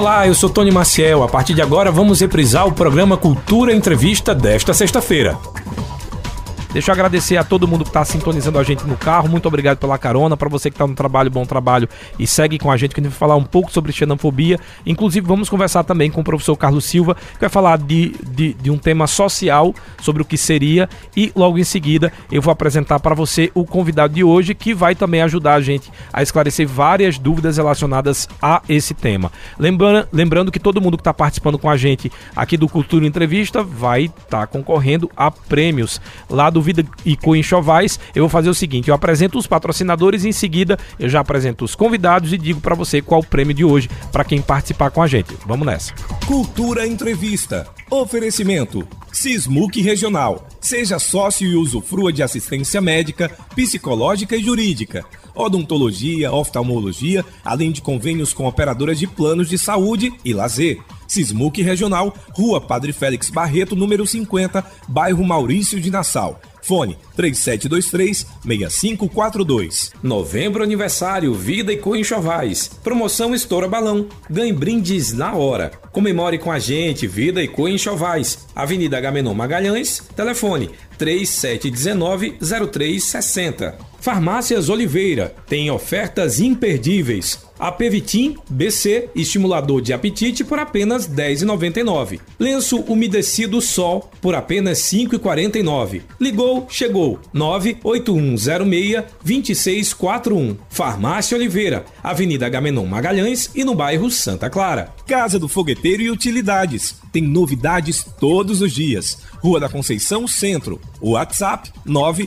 Olá, eu sou Tony Maciel. A partir de agora vamos reprisar o programa Cultura Entrevista desta sexta-feira. Deixa eu agradecer a todo mundo que está sintonizando a gente no carro. Muito obrigado pela carona. Para você que está no trabalho, bom trabalho e segue com a gente, que a gente vai falar um pouco sobre xenofobia. Inclusive, vamos conversar também com o professor Carlos Silva, que vai falar de, de, de um tema social, sobre o que seria. E logo em seguida, eu vou apresentar para você o convidado de hoje, que vai também ajudar a gente a esclarecer várias dúvidas relacionadas a esse tema. Lembrando, lembrando que todo mundo que está participando com a gente aqui do Cultura Entrevista vai estar tá concorrendo a prêmios lá do do Vida e Co Enxovais, eu vou fazer o seguinte: eu apresento os patrocinadores e em seguida eu já apresento os convidados e digo para você qual o prêmio de hoje para quem participar com a gente. Vamos nessa. Cultura Entrevista. Oferecimento: Sismuc Regional. Seja sócio e usufrua de assistência médica, psicológica e jurídica odontologia, oftalmologia, além de convênios com operadoras de planos de saúde e lazer. Sismuc Regional, Rua Padre Félix Barreto, número 50, bairro Maurício de Nassau. Fone 3723-6542. Novembro aniversário Vida e Co Enxovais. Promoção Estoura Balão. Ganhe brindes na hora. Comemore com a gente Vida e Co Enxovais. Avenida Agamenon Magalhães. Telefone 3719-0360. Farmácias Oliveira tem ofertas imperdíveis. Apevitim BC, estimulador de apetite por apenas R$ 10,99. Lenço umedecido Sol por apenas R$ 5,49. Ligou, chegou. 98106-2641. Farmácia Oliveira, Avenida Gamenon Magalhães e no bairro Santa Clara. Casa do Fogueteiro e Utilidades. Tem novidades todos os dias. Rua da Conceição Centro. WhatsApp 9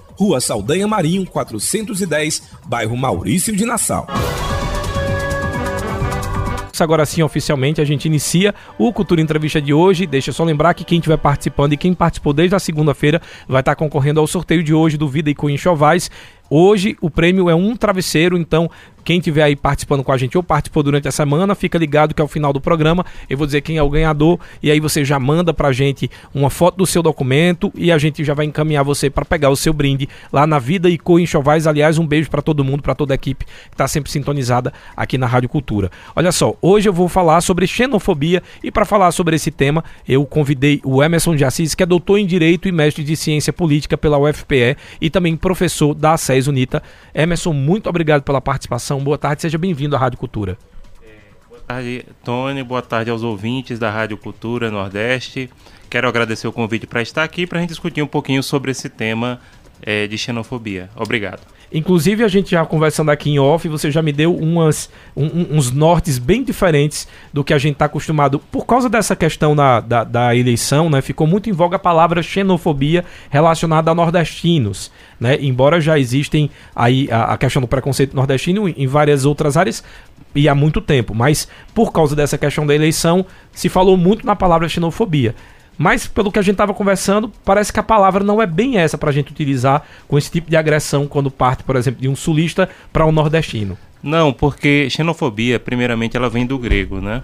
Rua Saldanha Marinho, 410, bairro Maurício de Nassau. Agora sim, oficialmente, a gente inicia o Cultura Entrevista de hoje. Deixa só lembrar que quem estiver participando e quem participou desde a segunda-feira vai estar concorrendo ao sorteio de hoje do Vida e Cunha Chovais. Hoje o prêmio é um travesseiro, então quem estiver aí participando com a gente ou participou durante a semana, fica ligado que ao final do programa eu vou dizer quem é o ganhador e aí você já manda pra gente uma foto do seu documento e a gente já vai encaminhar você para pegar o seu brinde lá na Vida e Co Enxovais. Aliás, um beijo para todo mundo, para toda a equipe que está sempre sintonizada aqui na Rádio Cultura. Olha só, hoje eu vou falar sobre xenofobia e para falar sobre esse tema, eu convidei o Emerson de Assis, que é doutor em Direito e mestre de Ciência Política pela UFPE e também professor da SES Unita. Emerson, muito obrigado pela participação Boa tarde, seja bem-vindo à Rádio Cultura. Boa tarde, Tony. Boa tarde aos ouvintes da Rádio Cultura Nordeste. Quero agradecer o convite para estar aqui para a gente discutir um pouquinho sobre esse tema é, de xenofobia. Obrigado. Inclusive, a gente já conversando aqui em off, você já me deu umas, um, uns nortes bem diferentes do que a gente está acostumado. Por causa dessa questão da, da, da, eleição, né, ficou muito em voga a palavra xenofobia relacionada a nordestinos. Né? Embora já existem aí a, a questão do preconceito nordestino em várias outras áreas, e há muito tempo, mas por causa dessa questão da eleição, se falou muito na palavra xenofobia. Mas, pelo que a gente estava conversando, parece que a palavra não é bem essa para a gente utilizar com esse tipo de agressão quando parte, por exemplo, de um sulista para um nordestino. Não, porque xenofobia, primeiramente, ela vem do grego, né?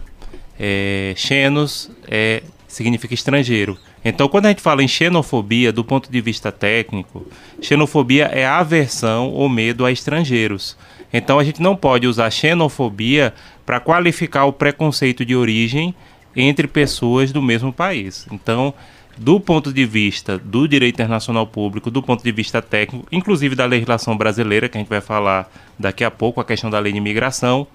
É, xenos é, significa estrangeiro. Então, quando a gente fala em xenofobia, do ponto de vista técnico, xenofobia é aversão ou medo a estrangeiros. Então, a gente não pode usar xenofobia para qualificar o preconceito de origem entre pessoas do mesmo país. Então, do ponto de vista do direito internacional público, do ponto de vista técnico, inclusive da legislação brasileira, que a gente vai falar daqui a pouco, a questão da lei de imigração,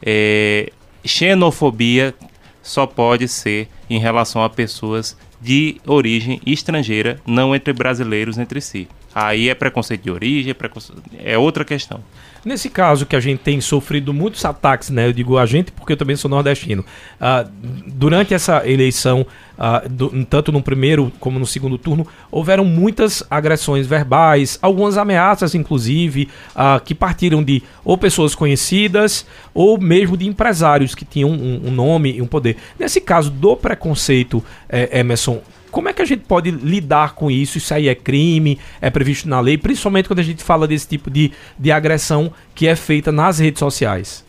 é, xenofobia só pode ser em relação a pessoas de origem estrangeira, não entre brasileiros entre si. Aí é preconceito de origem, é, preconceito... é outra questão. Nesse caso que a gente tem sofrido muitos ataques, né? Eu digo a gente porque eu também sou nordestino. Uh, durante essa eleição uh, do, tanto no primeiro como no segundo turno, houveram muitas agressões verbais, algumas ameaças, inclusive, uh, que partiram de ou pessoas conhecidas ou mesmo de empresários que tinham um, um nome e um poder. Nesse caso do preconceito, eh, Emerson, como é que a gente pode lidar com isso? Isso aí é crime, é previsto na lei, principalmente quando a gente fala desse tipo de, de agressão que é feita nas redes sociais.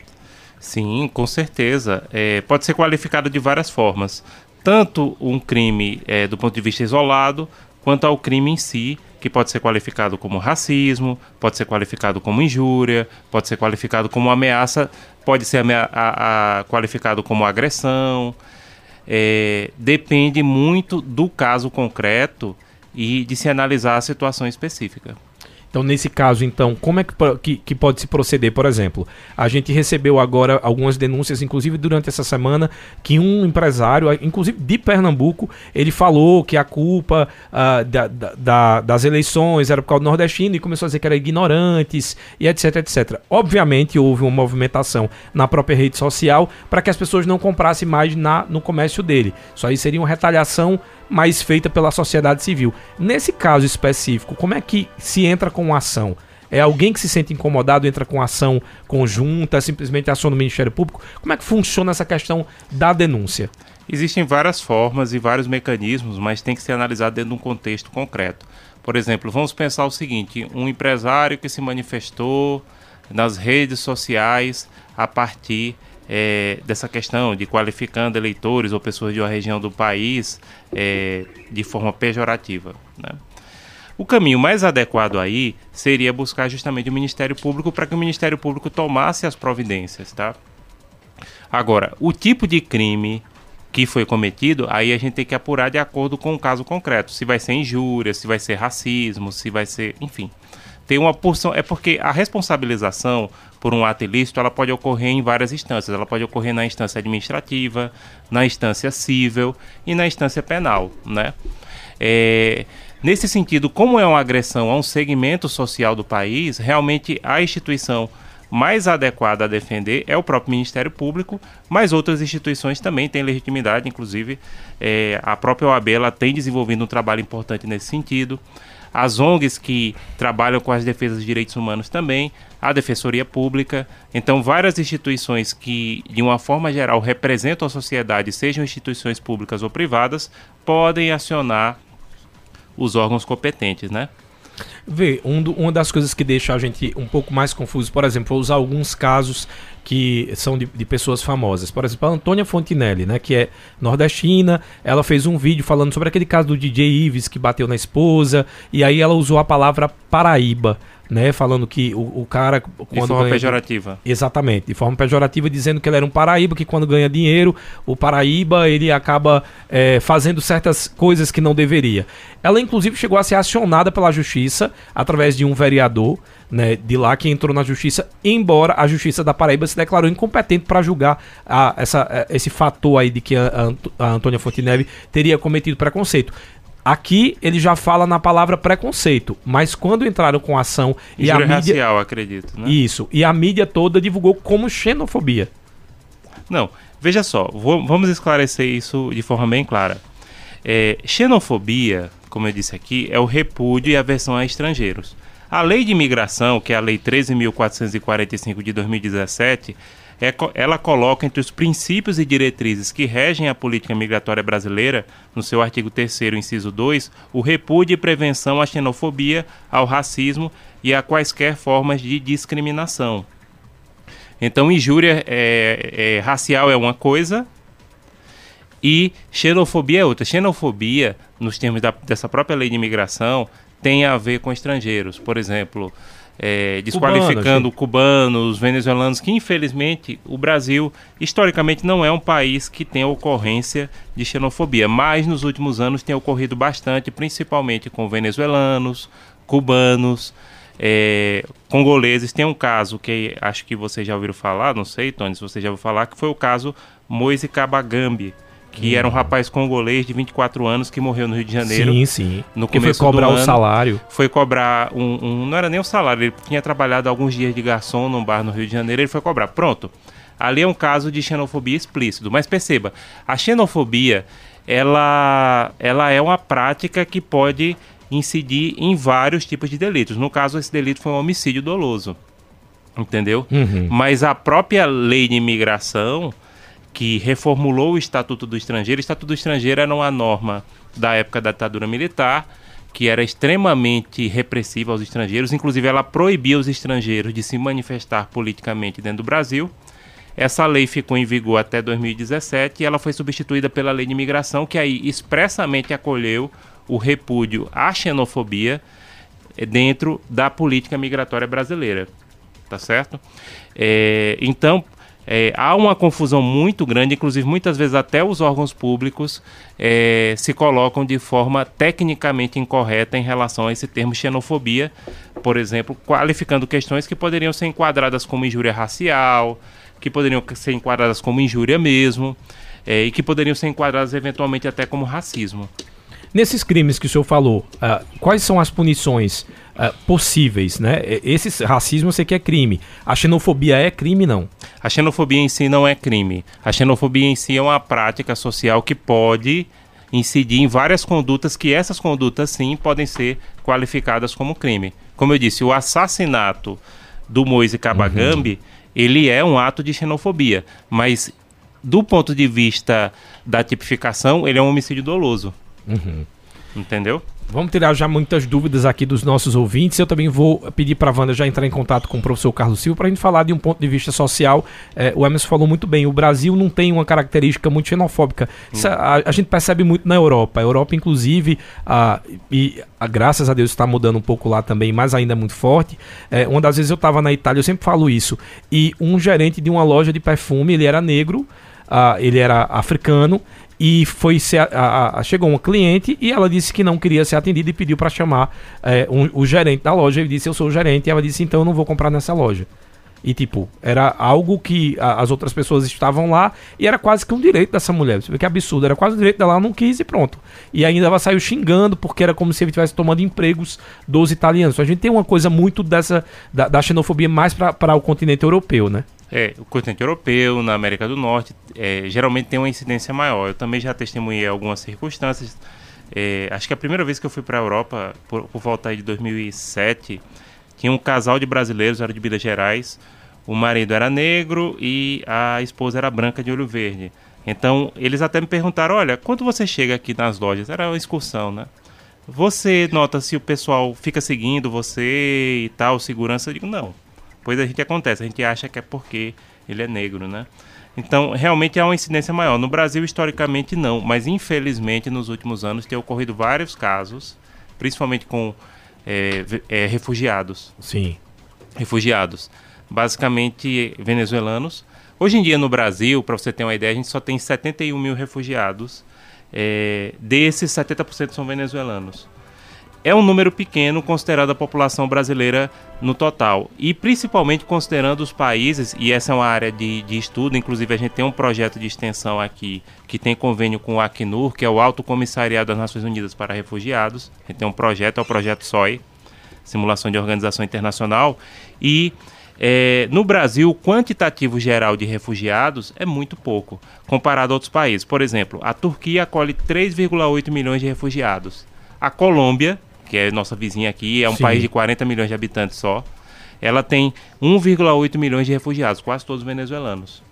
Sim, com certeza. É, pode ser qualificado de várias formas. Tanto um crime é, do ponto de vista isolado, quanto ao crime em si, que pode ser qualificado como racismo, pode ser qualificado como injúria, pode ser qualificado como ameaça, pode ser a, a, qualificado como agressão é, depende muito do caso concreto e de se analisar a situação específica. Então, nesse caso, então, como é que, que, que, pode se proceder? Por exemplo, a gente recebeu agora algumas denúncias, inclusive durante essa semana, que um empresário, inclusive de Pernambuco, ele falou que a culpa uh, da, da, das eleições era por causa do nordestino e começou a dizer que eram ignorantes e etc, etc. Obviamente, houve uma movimentação na própria rede social para que as pessoas não comprassem mais na, no comércio dele. Isso aí seria uma retaliação mas feita pela sociedade civil. Nesse caso específico, como é que se entra com ação? É alguém que se sente incomodado, entra com ação conjunta, simplesmente ação do Ministério Público? Como é que funciona essa questão da denúncia? Existem várias formas e vários mecanismos, mas tem que ser analisado dentro de um contexto concreto. Por exemplo, vamos pensar o seguinte: um empresário que se manifestou nas redes sociais a partir é, dessa questão de qualificando eleitores ou pessoas de uma região do país é, de forma pejorativa. Né? O caminho mais adequado aí seria buscar justamente o Ministério Público para que o Ministério Público tomasse as providências, tá? Agora, o tipo de crime que foi cometido, aí a gente tem que apurar de acordo com o caso concreto, se vai ser injúria, se vai ser racismo, se vai ser, enfim. Tem uma porção, é porque a responsabilização por um ato ilícito, ela pode ocorrer em várias instâncias. Ela pode ocorrer na instância administrativa, na instância civil e na instância penal, né? É, nesse sentido, como é uma agressão a um segmento social do país, realmente a instituição mais adequada a defender é o próprio Ministério Público, mas outras instituições também têm legitimidade, inclusive é, a própria OAB ela tem desenvolvido um trabalho importante nesse sentido as ONGs que trabalham com as defesas de direitos humanos também, a Defensoria Pública. Então, várias instituições que, de uma forma geral, representam a sociedade, sejam instituições públicas ou privadas, podem acionar os órgãos competentes, né? Vê, um do, uma das coisas que deixa a gente um pouco mais confuso, por exemplo, vou usar alguns casos que são de, de, pessoas famosas. Por exemplo, a Antônia Fontinelli, né, que é nordestina, ela fez um vídeo falando sobre aquele caso do DJ Ives que bateu na esposa, e aí ela usou a palavra Paraíba né? Falando que o, o cara. Quando de forma ganha, pejorativa. Exatamente, de forma pejorativa, dizendo que ele era um paraíba, que quando ganha dinheiro, o paraíba ele acaba é, fazendo certas coisas que não deveria. Ela, inclusive, chegou a ser acionada pela justiça através de um vereador. Né, de lá que entrou na justiça, embora a justiça da Paraíba se declarou incompetente para julgar a, essa, esse fator aí de que a, a Antônia Fontenelle teria cometido preconceito. Aqui ele já fala na palavra preconceito, mas quando entraram com ação e a mídia racial, acredito, né? Isso, e a mídia toda divulgou como xenofobia. Não, veja só, vou, vamos esclarecer isso de forma bem clara. É, xenofobia, como eu disse aqui, é o repúdio e aversão a estrangeiros. A lei de imigração, que é a lei 13.445 de 2017, é, ela coloca entre os princípios e diretrizes que regem a política migratória brasileira, no seu artigo 3 inciso 2, o repúdio e prevenção à xenofobia, ao racismo e a quaisquer formas de discriminação. Então, injúria é, é, racial é uma coisa e xenofobia é outra. Xenofobia, nos termos da, dessa própria lei de imigração, tem a ver com estrangeiros. Por exemplo, é, desqualificando cubanos, venezuelanos, que infelizmente o Brasil historicamente não é um país que tem ocorrência de xenofobia, mas nos últimos anos tem ocorrido bastante, principalmente com venezuelanos, cubanos, é, congoleses. Tem um caso que acho que vocês já ouviram falar, não sei, Tony, se você já ouviu falar, que foi o caso Moise Kabagambi que era um rapaz congolês de 24 anos que morreu no Rio de Janeiro. Sim, sim. No que foi cobrar o salário. Foi cobrar um, um, Não era nem o salário, ele tinha trabalhado alguns dias de garçom num bar no Rio de Janeiro, ele foi cobrar. Pronto. Ali é um caso de xenofobia explícito. Mas perceba, a xenofobia ela, ela é uma prática que pode incidir em vários tipos de delitos. No caso, esse delito foi um homicídio doloso. Entendeu? Uhum. Mas a própria lei de imigração, que reformulou o Estatuto do Estrangeiro, o Estatuto do Estrangeiro era uma norma da época da ditadura militar, que era extremamente repressiva aos estrangeiros, inclusive ela proibia os estrangeiros de se manifestar politicamente dentro do Brasil. Essa lei ficou em vigor até 2017 e ela foi substituída pela lei de imigração, que aí expressamente acolheu o repúdio à xenofobia eh, dentro da política migratória brasileira tá certo? É, então, é, há uma confusão muito grande, inclusive muitas vezes até os órgãos públicos é, se colocam de forma tecnicamente incorreta em relação a esse termo xenofobia, por exemplo, qualificando questões que poderiam ser enquadradas como injúria racial, que poderiam ser enquadradas como injúria mesmo, é, e que poderiam ser enquadradas eventualmente até como racismo. Nesses crimes que o senhor falou, uh, quais são as punições uh, possíveis, né? Esse racismo sei que é crime. A xenofobia é crime, não? A xenofobia em si não é crime. A xenofobia em si é uma prática social que pode incidir em várias condutas que essas condutas sim podem ser qualificadas como crime. Como eu disse, o assassinato do Moise Kabagambi, uhum. ele é um ato de xenofobia, mas do ponto de vista da tipificação, ele é um homicídio doloso. Uhum. Entendeu? Vamos tirar já muitas dúvidas aqui dos nossos ouvintes. Eu também vou pedir para a Wanda já entrar em contato com o professor Carlos Silva para a gente falar de um ponto de vista social. É, o Emerson falou muito bem, o Brasil não tem uma característica muito xenofóbica. Isso, a, a, gente percebe muito na Europa. A Europa, inclusive, a, e a, graças a Deus está mudando um pouco lá também, mas ainda é muito forte. É, uma das vezes eu estava na Itália, eu sempre falo isso, e um gerente de uma loja de perfume, ele era negro, Uh, ele era africano e foi ser, chegou uma cliente e ela disse que não queria ser atendida e pediu para chamar é, um, o gerente da loja. Ele disse: Eu sou o gerente. E ela disse: Então eu não vou comprar nessa loja. E, tipo, era algo que a, as outras pessoas estavam lá e era quase que um direito dessa mulher. Você vê que absurdo, era quase o direito dela, ela não quis e pronto. E ainda ela saiu xingando porque era como se ele estivesse tomando empregos dos italianos. Então, a gente tem uma coisa muito dessa, da, da xenofobia mais para o continente europeu, né? É, o continente europeu, na América do Norte, é, geralmente tem uma incidência maior. Eu também já testemunhei algumas circunstâncias. É, acho que a primeira vez que eu fui para a Europa, por, por volta de 2007, tinha um casal de brasileiros, era de Minas Gerais. O marido era negro e a esposa era branca de olho verde. Então, eles até me perguntaram: olha, quando você chega aqui nas lojas, era uma excursão, né? Você nota se o pessoal fica seguindo você e tal, segurança? Eu digo: não depois a gente acontece, a gente acha que é porque ele é negro, né? Então, realmente há uma incidência maior. No Brasil, historicamente, não, mas infelizmente, nos últimos anos, tem ocorrido vários casos, principalmente com é, é, refugiados. Sim. Refugiados. Basicamente, venezuelanos. Hoje em dia, no Brasil, para você ter uma ideia, a gente só tem 71 mil refugiados. É, desses, 70% são venezuelanos é um número pequeno considerado a população brasileira no total. E principalmente considerando os países, e essa é uma área de, de estudo, inclusive a gente tem um projeto de extensão aqui que tem convênio com o Acnur, que é o Alto Comissariado das Nações Unidas para Refugiados. A gente tem um projeto, é o projeto SOI, Simulação de Organização Internacional, e é, no Brasil, o quantitativo geral de refugiados é muito pouco, comparado a outros países. Por exemplo, a Turquia acolhe 3,8 milhões de refugiados. A Colômbia que é nossa vizinha aqui, é um Sim. país de 40 milhões de habitantes só. Ela tem 1,8 milhões de refugiados, quase todos venezuelanos.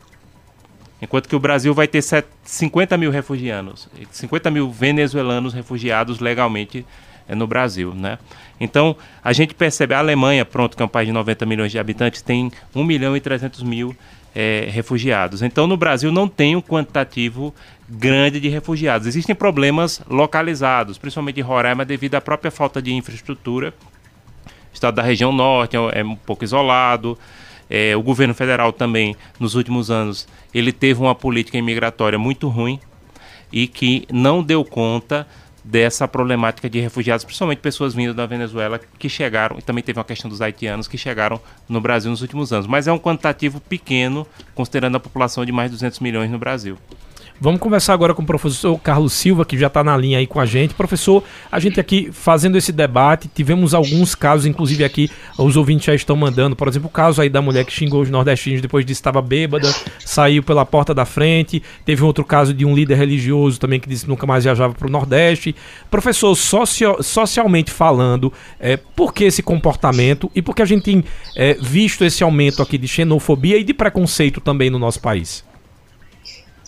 Enquanto que o Brasil vai ter 50 mil refugiados, 50 mil venezuelanos refugiados legalmente é, no Brasil, né? Então, a gente percebe, a Alemanha, pronto, que é um país de 90 milhões de habitantes, tem 1 milhão e 300 mil é, refugiados. Então, no Brasil não tem um quantitativo grande de refugiados. Existem problemas localizados, principalmente em Roraima, devido à própria falta de infraestrutura. O estado da região norte é, é um pouco isolado. É, o governo federal também, nos últimos anos, ele teve uma política imigratória muito ruim e que não deu conta dessa problemática de refugiados, principalmente pessoas vindo da Venezuela que chegaram, e também teve uma questão dos haitianos que chegaram no Brasil nos últimos anos. Mas é um quantitativo pequeno, considerando a população de mais de 200 milhões no Brasil. Vamos conversar agora com o professor Carlos Silva, que já está na linha aí com a gente. Professor, a gente aqui fazendo esse debate, tivemos alguns casos, inclusive aqui os ouvintes já estão mandando, por exemplo, o caso aí da mulher que xingou os nordestinos depois de estava bêbada, saiu pela porta da frente. Teve um outro caso de um líder religioso também que disse que nunca mais viajava para o Nordeste. Professor, socio, socialmente falando, é, por que esse comportamento e por que a gente tem é, visto esse aumento aqui de xenofobia e de preconceito também no nosso país?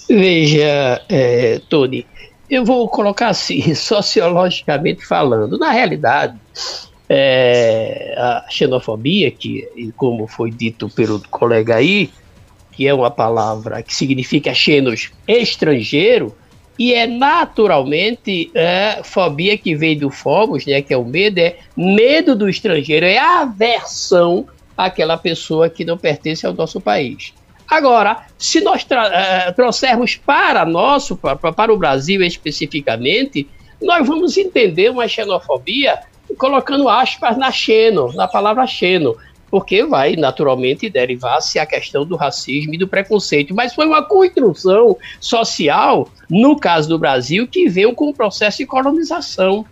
Veja, é, Tony, eu vou colocar assim, sociologicamente falando. Na realidade, é, a xenofobia, que, como foi dito pelo colega aí, que é uma palavra que significa xenos estrangeiro, e é naturalmente é, fobia que vem do fomos, né, que é o medo, é medo do estrangeiro, é aversão àquela pessoa que não pertence ao nosso país. Agora, se nós uh, trouxermos para nosso, para, para o Brasil especificamente, nós vamos entender uma xenofobia colocando aspas na xeno, na palavra xeno, porque vai naturalmente derivar-se a questão do racismo e do preconceito. Mas foi uma construção social, no caso do Brasil, que veio com o processo de colonização.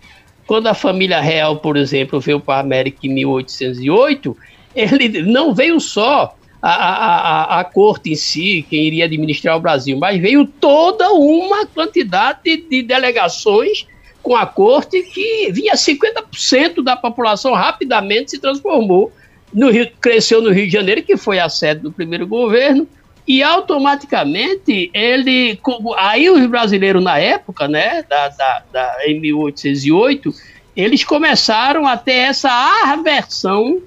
Quando a família real, por exemplo, veio para a América em 1808, ele não veio só a, a, a, corte em si, quem iria administrar o Brasil, mas veio toda uma quantidade de, de delegações com a corte que vinha 50% da população rapidamente se transformou no Rio, cresceu no Rio de Janeiro, que foi a sede do primeiro governo, e automaticamente ele. Aí os brasileiros na época, né, da, da, da, em 1808, eles começaram a ter essa aversão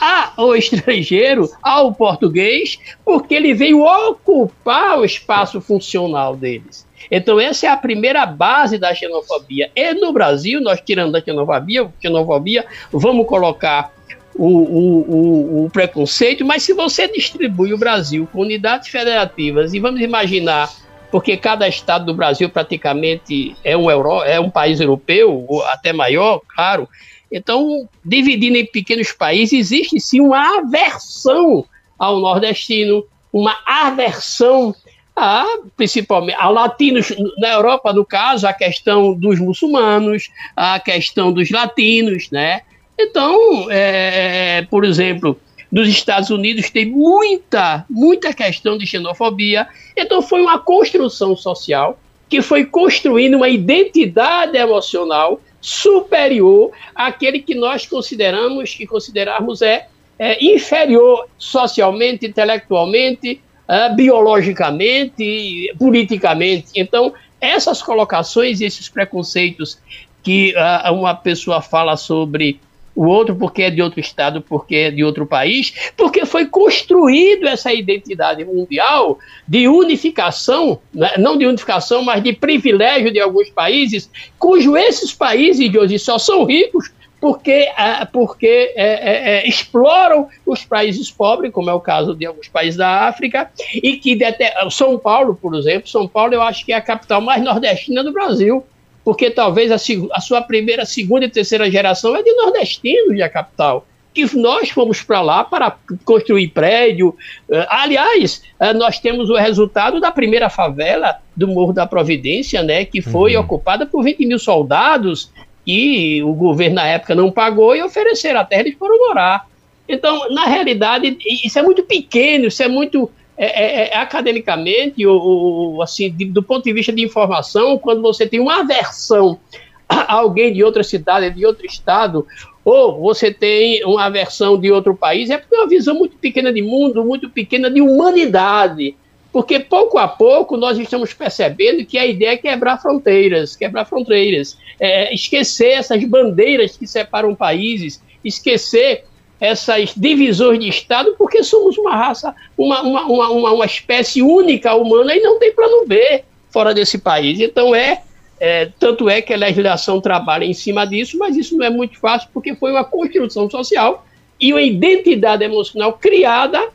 ao estrangeiro, ao português, porque ele veio ocupar o espaço funcional deles. Então, essa é a primeira base da xenofobia. E no Brasil, nós tirando a xenofobia, xenofobia vamos colocar o, o, o, o, preconceito, mas se você distribui o Brasil com unidades federativas, e vamos imaginar, porque cada estado do Brasil praticamente é um, euro, é um país europeu, até maior, claro, então, dividindo em pequenos países, existe sim uma aversão ao nordestino, uma aversão a, principalmente a latinos na Europa, no caso, a questão dos muçulmanos, a questão dos latinos, né? Então, é, por exemplo, nos Estados Unidos tem muita, muita questão de xenofobia. Então, foi uma construção social que foi construindo uma identidade emocional superior àquele que nós consideramos, que considerarmos é, é inferior socialmente, intelectualmente, uh, biologicamente, politicamente. Então, essas colocações, esses preconceitos que uh, uma pessoa fala sobre o outro porque é de outro estado, porque é de outro país, porque foi construído essa identidade mundial de unificação, né? não de unificação, mas de privilégio de alguns países, cujo esses países de hoje só são ricos porque, é, porque é, é, é, exploram os países pobres, como é o caso de alguns países da África, e que São Paulo, por exemplo, São Paulo eu acho que é a capital mais nordestina do Brasil porque talvez a, a, sua primeira, segunda e terceira geração é de nordestinos de a capital. Que nós fomos para lá para construir prédio. Uh, aliás, uh, nós temos o resultado da primeira favela do Morro da Providência, né, que foi uhum. ocupada por 20 mil soldados e o governo na época não pagou e ofereceram a terra e eles foram morar. Então, na realidade, isso é muito pequeno, isso é muito é, é, é, academicamente, ou, ou assim, de, do ponto de vista de informação, quando você tem uma aversão a alguém de outra cidade, de outro estado, ou você tem uma aversão de outro país, é porque é uma visão muito pequena de mundo, muito pequena de humanidade. Porque pouco a pouco nós estamos percebendo que a ideia é quebrar fronteiras, quebrar fronteiras, é, esquecer essas bandeiras que separam países, esquecer essas divisões de Estado, porque somos uma raça, uma, uma, uma, uma espécie única humana e não tem plano B fora desse país. Então é, é, tanto é que a legislação trabalha em cima disso, mas isso não é muito fácil porque foi uma construção social e uma identidade emocional criada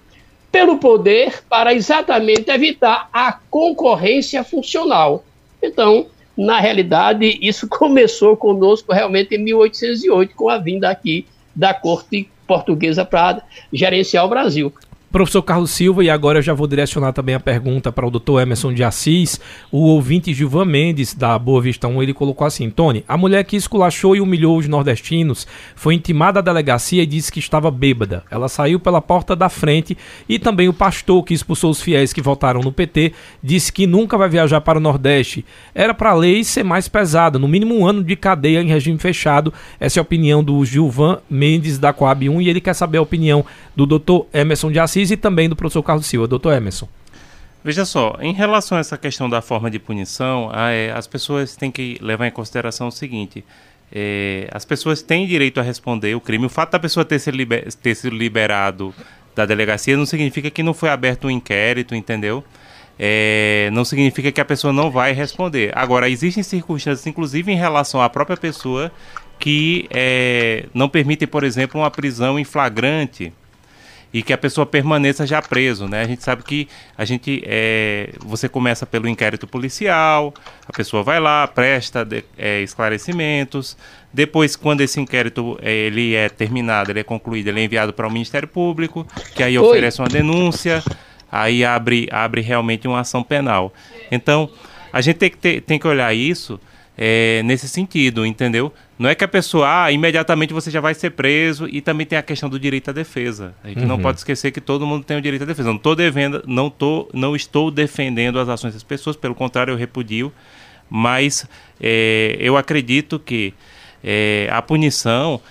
pelo poder para exatamente evitar a concorrência funcional. Então, na realidade, isso começou conosco realmente em 1808, com a vinda aqui da corte portuguesa para gerenciar o Brasil. Professor Carlos Silva, e agora eu já vou direcionar também a pergunta para o doutor Emerson de Assis. O ouvinte Gilvan Mendes, da Boa Vista 1, ele colocou assim: Tony, a mulher que esculachou e humilhou os nordestinos foi intimada à delegacia e disse que estava bêbada. Ela saiu pela porta da frente e também o pastor que expulsou os fiéis que votaram no PT disse que nunca vai viajar para o Nordeste. Era para a lei ser mais pesada, no mínimo um ano de cadeia em regime fechado. Essa é a opinião do Gilvan Mendes, da Coab 1, e ele quer saber a opinião do doutor Emerson de Assis e também do professor Carlos Silva. Doutor Emerson. Veja só, em relação a essa questão da forma de punição, é, as pessoas têm que levar em consideração o seguinte: é, as pessoas têm direito a responder o crime. O fato da pessoa ter, sido liber, ter sido liberado da delegacia não significa que não foi aberto um inquérito, entendeu? É, não significa que a pessoa não vai responder. Agora, existem circunstâncias, inclusive em relação à própria pessoa, que é, não permitem, por exemplo, uma prisão em flagrante e que a pessoa permaneça já preso, né? A gente sabe que a gente é, você começa pelo inquérito policial, a pessoa vai lá, presta de, é, esclarecimentos, depois quando esse inquérito é, ele é terminado, ele é concluído, ele é enviado para o Ministério Público, que aí Oi. oferece uma denúncia, aí abre abre realmente uma ação penal. Então a gente tem que ter, tem que olhar isso é, nesse sentido, entendeu? Não é que a pessoa, ah, imediatamente você já vai ser preso e também tem a questão do direito à defesa. A gente uhum. não pode esquecer que todo mundo tem o direito à defesa. Não estou devendo, não, tô, não estou defendendo as ações das pessoas, pelo contrário, eu repudio, mas é, eu acredito que é, a punição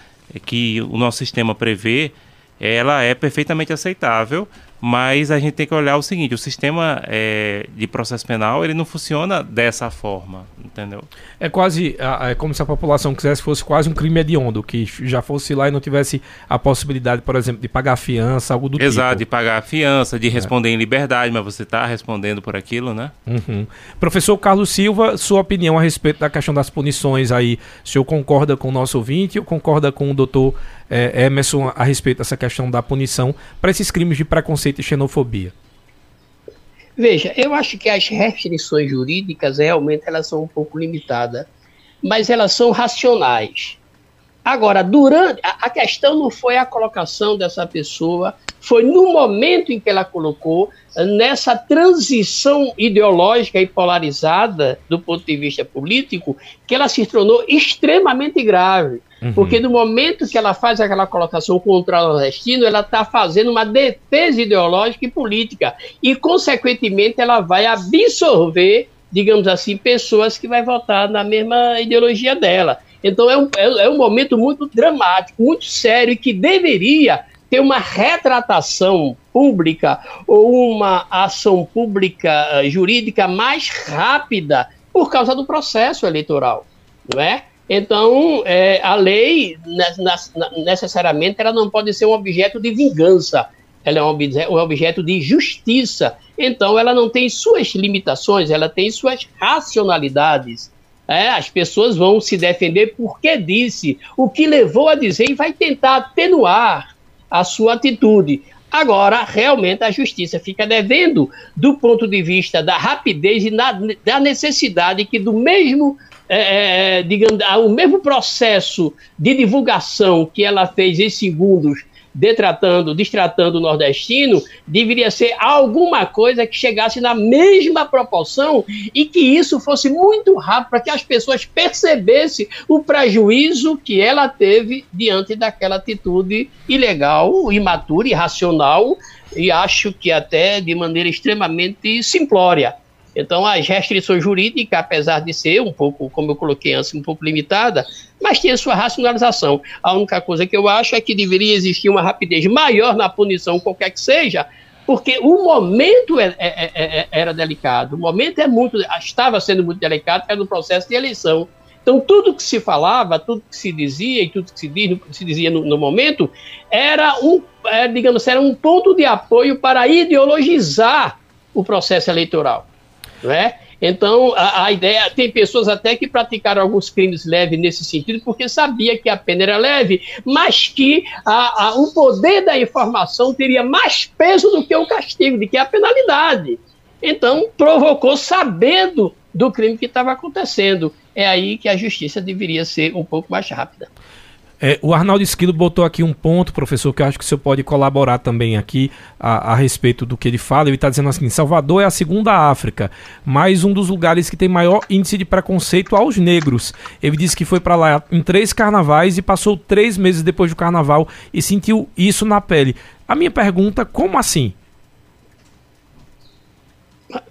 que o nosso sistema prevê, ela é perfeitamente aceitável, mas a gente tem que olhar o seguinte: o sistema é, de processo penal ele não funciona dessa forma, entendeu? É quase é como se a população quisesse fosse quase um crime hediondo, que já fosse lá e não tivesse a possibilidade, por exemplo, de pagar fiança, algo do Exato, tipo. Exato, de pagar a fiança, de é. responder é. em liberdade, mas você está respondendo por aquilo, né? Uhum. Professor Carlos Silva, sua opinião a respeito da questão das punições aí, o senhor concorda com o nosso ouvinte ou concorda com o doutor é, Emerson a respeito dessa questão da punição para esses crimes de preconceito e xenofobia? Veja, eu acho que as restrições jurídicas realmente elas são um pouco limitadas, mas elas são racionais. Agora, durante a, questão não foi a colocação dessa pessoa, foi no momento em que ela colocou nessa transição ideológica e polarizada do ponto de vista político que ela se tornou extremamente grave. Uhum. Porque no momento que ela faz aquela colocação contra o nordestino, ela está fazendo uma defesa ideológica e política. E, consequentemente, ela vai absorver, digamos assim, pessoas que vai votar na mesma ideologia dela. Então é um, é, é um momento muito dramático, muito sério, e que deveria ter uma retratação pública ou uma ação pública uh, jurídica mais rápida por causa do processo eleitoral, não é? Então, é, a lei, necessariamente, ela não pode ser um objeto de vingança, ela é um, objeto, um objeto de justiça. Então, ela não tem suas limitações, ela tem suas racionalidades. É, as pessoas vão se defender porque disse, o que levou a dizer e vai tentar atenuar a sua atitude. Agora, realmente, a justiça fica devendo do ponto de vista da rapidez e na, da necessidade que, do mesmo é, é, é, digamos, o mesmo processo de divulgação que ela fez em segundos, detratando, distratando o nordestino, deveria ser alguma coisa que chegasse na mesma proporção e que isso fosse muito rápido para que as pessoas percebessem o prejuízo que ela teve diante daquela atitude ilegal, imatura, irracional e acho que até de maneira extremamente simplória. Então, as restrições jurídicas, apesar de ser um pouco, como eu coloquei antes, um pouco limitada, mas tem sua racionalização. A única coisa que eu acho é que deveria existir uma rapidez maior na punição, qualquer que seja, porque o momento é, é, é, é era delicado, o momento é muito, estava sendo muito delicado, era no processo de eleição. Então, tudo que se falava, tudo que se dizia e tudo que se, diz, se dizia no, no, momento era um, é, digamos, era um ponto de apoio para ideologizar o processo eleitoral não é? Então, a, a, ideia, tem pessoas até que praticaram alguns crimes leves nesse sentido, porque sabia que a pena era leve, mas que a, a, o poder da informação teria mais peso do que o castigo, de que a penalidade. Então, provocou sabendo do crime que estava acontecendo. É aí que a justiça deveria ser um pouco mais rápida. É, o Arnaldo Esquilo botou aqui um ponto, professor, que eu acho que o senhor pode colaborar também aqui a, a respeito do que ele fala. Ele está dizendo assim: Salvador é a segunda África, mais um dos lugares que tem maior índice de preconceito aos negros. Ele disse que foi para lá em três carnavais e passou três meses depois do carnaval e sentiu isso na pele. A minha pergunta: como assim?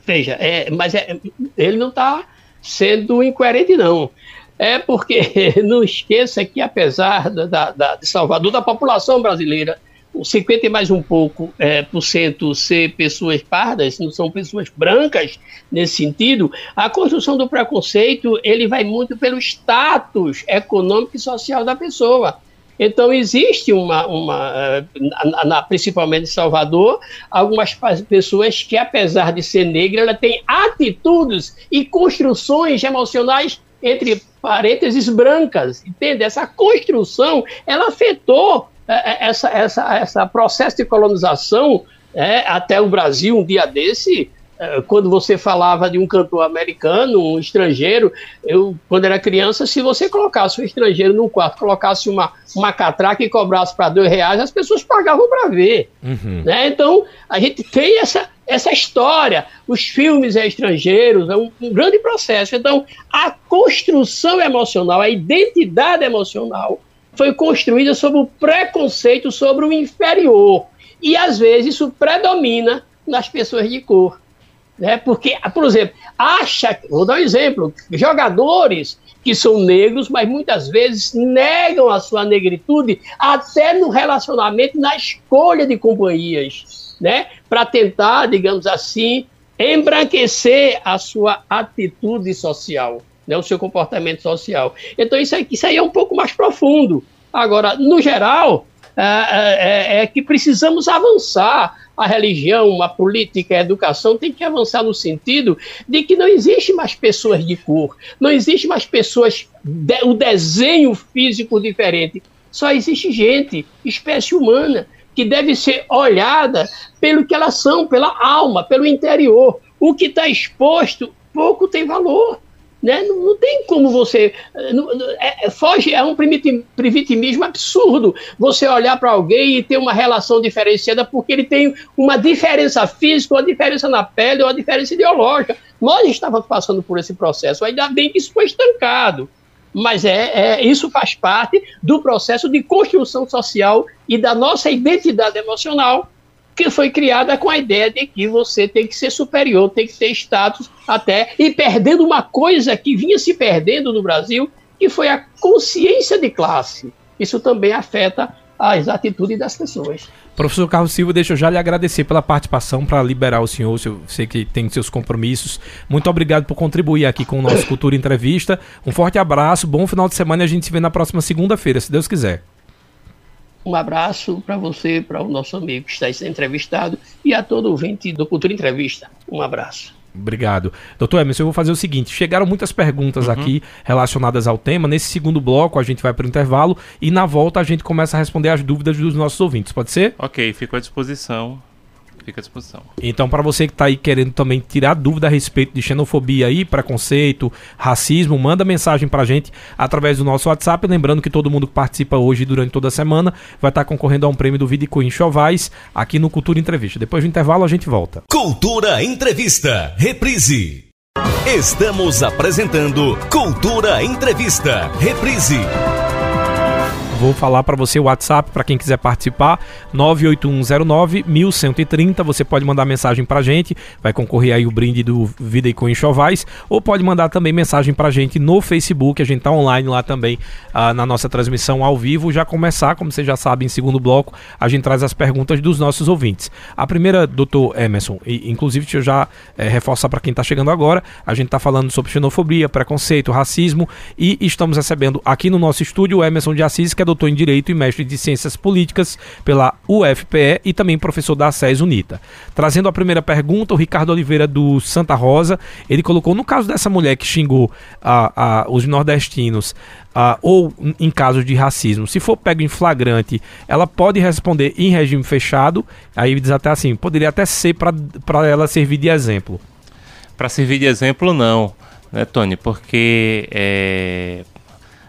Veja, é, mas é, ele não está sendo incoerente, não. É porque não esqueça que, apesar da, da, de Salvador, da população brasileira, os 50 e mais um pouco é, por cento ser pessoas pardas, não são pessoas brancas nesse sentido, a construção do preconceito ele vai muito pelo status econômico e social da pessoa. Então, existe uma, uma eh, na, na, principalmente em Salvador, algumas pessoas que, apesar de ser negra, ela tem atitudes e construções emocionais entre parênteses brancas, entende? Essa construção, ela afetou é, essa, essa, essa processo de colonização é, até o Brasil um dia desse, é, quando você falava de um cantor americano, um estrangeiro, eu, quando era criança, se você colocasse um estrangeiro num quarto, colocasse uma, uma catraca e cobrasse para dois reais, as pessoas pagavam para ver. Uhum. Né? Então, a gente tem essa, essa história. Os filmes é estrangeiros, é um, um grande processo. Então, a construção emocional, a identidade emocional, foi construída sobre o preconceito sobre o inferior. E às vezes isso predomina nas pessoas de cor. Né? Porque, por exemplo, acha, vou dar um exemplo, jogadores que são negros, mas muitas vezes negam a sua negritude até no relacionamento, na escolha de companhias, né? Para tentar, digamos assim, embranquecer a sua atitude social, né? o seu comportamento social. Então, isso aí, isso aí é um pouco mais profundo. Agora, no geral, é, é, é, é que precisamos avançar a religião, a política, a educação tem que avançar no sentido de que não existe mais pessoas de cor, não existe mais pessoas, de, o desenho físico diferente. Só existe gente, espécie humana, que deve ser olhada pelo que elas são, pela alma, pelo interior. O que está exposto pouco tem valor. Né? Não, não, tem como você. Não, é, é, foge, é um primitivismo absurdo você olhar para alguém e ter uma relação diferenciada porque ele tem uma diferença física, uma diferença na pele, uma diferença ideológica. Nós estávamos passando por esse processo, ainda bem que isso foi estancado. Mas é, é, isso faz parte do processo de construção social e da nossa identidade emocional que foi criada com a ideia de que você tem que ser superior, tem que ter status até, e perdendo uma coisa que vinha se perdendo no Brasil, que foi a consciência de classe. Isso também afeta as atitudes das pessoas. Professor Carlos Silva, deixa eu já lhe agradecer pela participação para liberar o senhor. Eu sei que tem seus compromissos. Muito obrigado por contribuir aqui com o nosso Cultura Entrevista. Um forte abraço, bom final de semana e a gente se vê na próxima segunda-feira, se Deus quiser. Um abraço para você, para o nosso amigo que está sendo entrevistado e a todo ouvinte do Cultura Entrevista. Um abraço. Obrigado. Doutor Emerson, eu vou fazer o seguinte: chegaram muitas perguntas uhum. aqui relacionadas ao tema. Nesse segundo bloco, a gente vai para o intervalo e na volta a gente começa a responder as dúvidas dos nossos ouvintes. Pode ser? Ok, fico à disposição fica à disposição. Então, para você que está aí querendo também tirar dúvida a respeito de xenofobia aí, preconceito, racismo, manda mensagem para a gente através do nosso WhatsApp. Lembrando que todo mundo que participa hoje durante toda a semana vai estar tá concorrendo a um prêmio do Vidicom Chovais aqui no Cultura Entrevista. Depois do intervalo a gente volta. Cultura Entrevista, reprise. Estamos apresentando Cultura Entrevista, reprise. Vou falar para você o WhatsApp para quem quiser participar, 98109 1130. Você pode mandar mensagem para gente, vai concorrer aí o brinde do Vida e com Enxovais, ou pode mandar também mensagem para gente no Facebook, a gente tá online lá também uh, na nossa transmissão ao vivo. Já começar, como você já sabe, em segundo bloco, a gente traz as perguntas dos nossos ouvintes. A primeira, doutor Emerson, e, inclusive deixa eu já é, reforçar para quem está chegando agora, a gente está falando sobre xenofobia, preconceito, racismo e estamos recebendo aqui no nosso estúdio o Emerson de Assis, que é doutor em Direito e mestre de Ciências Políticas pela UFPE e também professor da SES UNITA. Trazendo a primeira pergunta, o Ricardo Oliveira do Santa Rosa, ele colocou, no caso dessa mulher que xingou a, a, os nordestinos, ou em casos de racismo, se for pego em flagrante, ela pode responder em regime fechado. Aí diz até assim: poderia até ser para ela servir de exemplo. Para servir de exemplo, não, né, Tony? Porque é,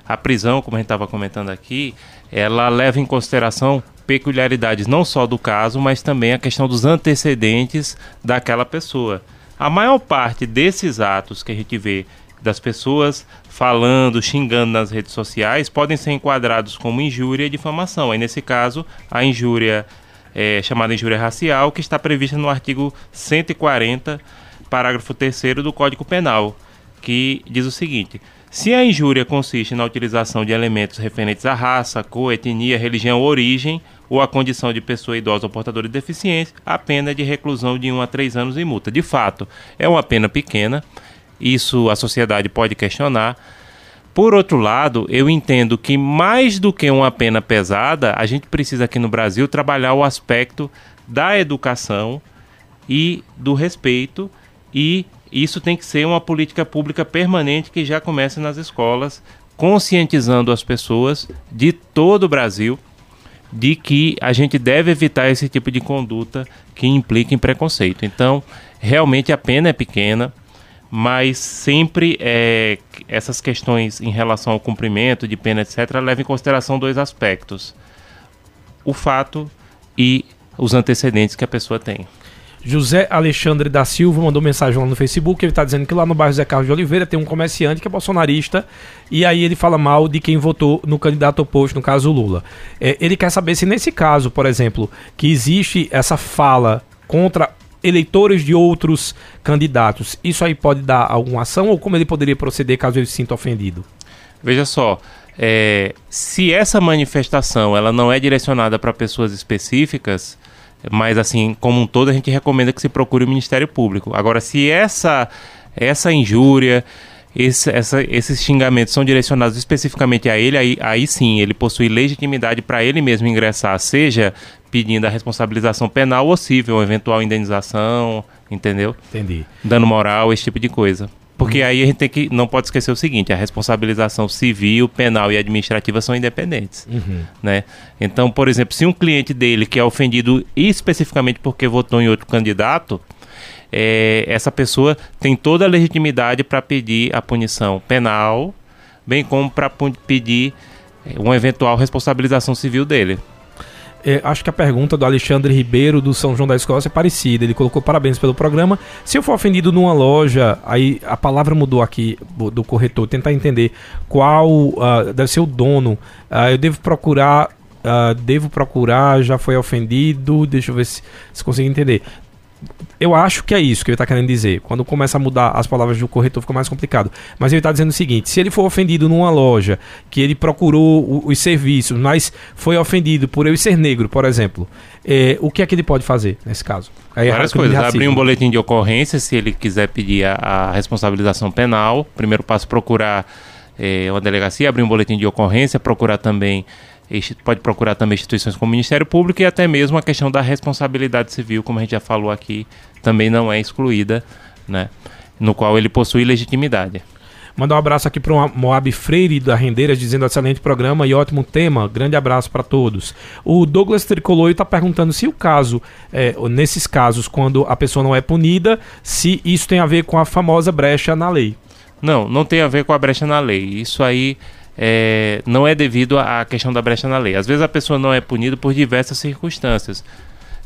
a prisão, como a gente estava comentando aqui, ela leva em consideração peculiaridades não só do caso, mas também a questão dos antecedentes daquela pessoa. A maior parte desses atos que a gente vê das pessoas falando, xingando nas redes sociais, podem ser enquadrados como injúria e difamação. Aí, nesse caso, a injúria é chamada injúria racial, que está prevista no artigo 140, parágrafo 3 do Código Penal, que diz o seguinte: se a injúria consiste na utilização de elementos referentes à raça, cor, etnia, religião ou origem, ou a condição de pessoa idosa ou portadora de deficiência, a pena é de reclusão de 1 a 3 anos e multa. De fato, é uma pena pequena, isso a sociedade pode questionar. Por outro lado, eu entendo que mais do que uma pena pesada, a gente precisa aqui no Brasil trabalhar o aspecto da educação e do respeito e isso tem que ser uma política pública permanente que já comece nas escolas, conscientizando as pessoas de todo o Brasil de que a gente deve evitar esse tipo de conduta que implica em preconceito. Então, realmente a pena é pequena, mas sempre é, essas questões em relação ao cumprimento de pena, etc., levam em consideração dois aspectos: o fato e os antecedentes que a pessoa tem. José Alexandre da Silva mandou mensagem lá no Facebook. Ele está dizendo que lá no bairro Zé Carlos de Oliveira tem um comerciante que é bolsonarista e aí ele fala mal de quem votou no candidato oposto, no caso Lula. É, ele quer saber se nesse caso, por exemplo, que existe essa fala contra eleitores de outros candidatos, isso aí pode dar alguma ação ou como ele poderia proceder caso ele se sinta ofendido? Veja só, é, se essa manifestação ela não é direcionada para pessoas específicas, mas assim, como um todo, a gente recomenda que se procure o Ministério Público. Agora, se essa, essa injúria, esse, essa, esses xingamentos são direcionados especificamente a ele, aí, aí sim, ele possui legitimidade para ele mesmo ingressar, seja pedindo a responsabilização penal ou civil, eventual indenização, entendeu? Entendi. Dano moral, esse tipo de coisa. Porque aí a gente tem que não pode esquecer o seguinte: a responsabilização civil, penal e administrativa são independentes, uhum. né? Então, por exemplo, se um cliente dele que é ofendido especificamente porque votou em outro candidato, é, essa pessoa tem toda a legitimidade para pedir a punição penal, bem como para pedir é, uma eventual responsabilização civil dele. É, acho que a pergunta do Alexandre Ribeiro do São João da Escócia é parecida. Ele colocou parabéns pelo programa. Se eu for ofendido numa loja, aí a palavra mudou aqui do corretor, tentar entender qual uh, deve ser o dono. Uh, eu devo procurar. Uh, devo procurar, já foi ofendido. Deixa eu ver se, se consigo entender eu acho que é isso que ele está querendo dizer. Quando começa a mudar as palavras do corretor, fica mais complicado. Mas ele está dizendo o seguinte: se ele for ofendido numa loja, que ele procurou os serviços, mas foi ofendido por eu ser negro, por exemplo, é, o que é que ele pode fazer nesse caso? É Várias coisas. Abrir um boletim de ocorrência se ele quiser pedir a, a responsabilização penal. Primeiro passo, procurar é, uma delegacia, abrir um boletim de ocorrência, procurar também pode procurar também instituições como o Ministério Público e até mesmo a questão da responsabilidade civil, como a gente já falou aqui, também não é excluída, né? No qual ele possui legitimidade. Mandar um abraço aqui para o Moab Freire da Rendeiras, dizendo excelente programa e ótimo tema. Grande abraço para todos. O Douglas Tricolor está perguntando se o caso, é, nesses casos, quando a pessoa não é punida, se isso tem a ver com a famosa brecha na lei. Não, não tem a ver com a brecha na lei. Isso aí é, não é devido à questão da brecha na lei. Às vezes a pessoa não é punida por diversas circunstâncias.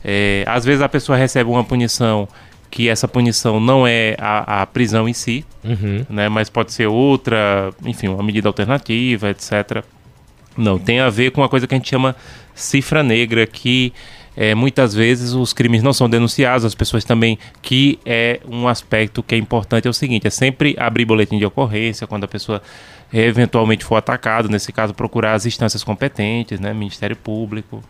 É, às vezes a pessoa recebe uma punição que essa punição não é a, a prisão em si, uhum. né, mas pode ser outra, enfim, uma medida alternativa, etc. Não, tem a ver com uma coisa que a gente chama cifra negra, que é, muitas vezes os crimes não são denunciados, as pessoas também, que é um aspecto que é importante, é o seguinte, é sempre abrir boletim de ocorrência quando a pessoa eventualmente for atacado, nesse caso procurar as instâncias competentes, né, Ministério Público.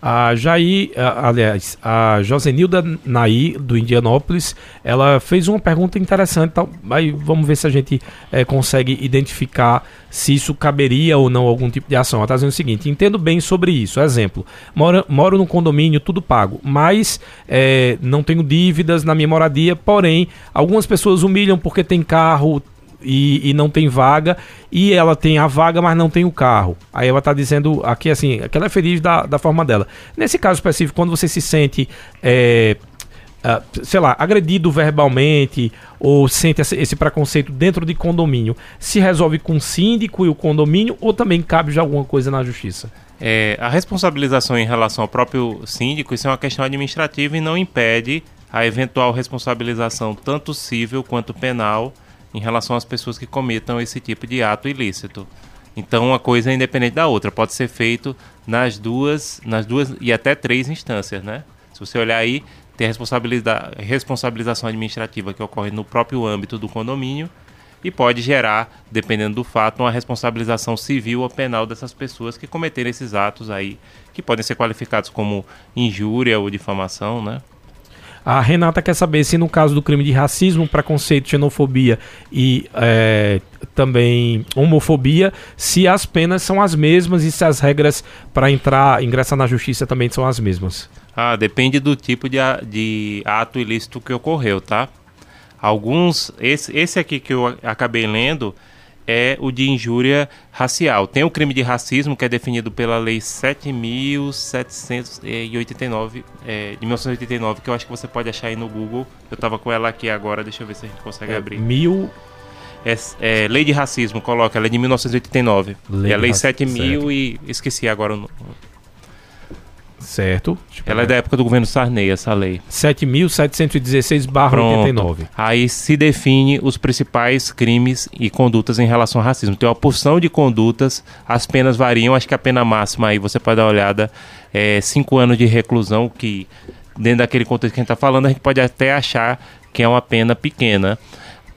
A Jair, aliás, a Josenilda Naí, do Indianópolis, ela fez uma pergunta interessante. Tá? Aí vamos ver se a gente é, consegue identificar se isso caberia ou não algum tipo de ação. Ela está dizendo o seguinte: entendo bem sobre isso. Exemplo, moro, moro num condomínio, tudo pago, mas é, não tenho dívidas na minha moradia, porém, algumas pessoas humilham porque tem carro, e, e, não tem vaga, e ela tem a vaga, mas não tem o carro. Aí ela está dizendo aqui assim, que ela é feliz da, da forma dela. Nesse caso específico, quando você se sente é, uh, sei lá, agredido verbalmente ou sente esse, esse, preconceito dentro de condomínio, se resolve com o síndico e o condomínio ou também cabe já alguma coisa na justiça? É, a responsabilização em relação ao próprio síndico, isso é uma questão administrativa e não impede a eventual responsabilização tanto civil quanto penal em relação às pessoas que cometam esse tipo de ato ilícito. Então, uma coisa é independente da outra, pode ser feito nas duas, nas duas e até três instâncias, né? Se você olhar aí, tem a responsabilidade, responsabilização administrativa que ocorre no próprio âmbito do condomínio e pode gerar, dependendo do fato, uma responsabilização civil ou penal dessas pessoas que cometerem esses atos aí, que podem ser qualificados como injúria ou difamação, né? A Renata quer saber se no caso do crime de racismo, preconceito, xenofobia e é, também homofobia, se as penas são as mesmas e se as regras para entrar, ingressar na justiça também são as mesmas. Ah, depende do tipo de, de ato ilícito que ocorreu, tá? Alguns, esse, esse aqui que eu acabei lendo, é o de injúria racial. Tem o crime de racismo, que é definido pela Lei 7.789 é, de 1989, que eu acho que você pode achar aí no Google. Eu estava com ela aqui agora, deixa eu ver se a gente consegue é, abrir. Mil... É, é, lei de racismo, coloca, ela é de 1989. Lei é a Lei 7.000 e esqueci agora o Certo. Ela é da época do governo Sarney, essa lei. 7.716-89. Aí se define os principais crimes e condutas em relação ao racismo. Tem uma porção de condutas, as penas variam, acho que a pena máxima aí você pode dar uma olhada, é cinco anos de reclusão, que dentro daquele contexto que a gente está falando, a gente pode até achar que é uma pena pequena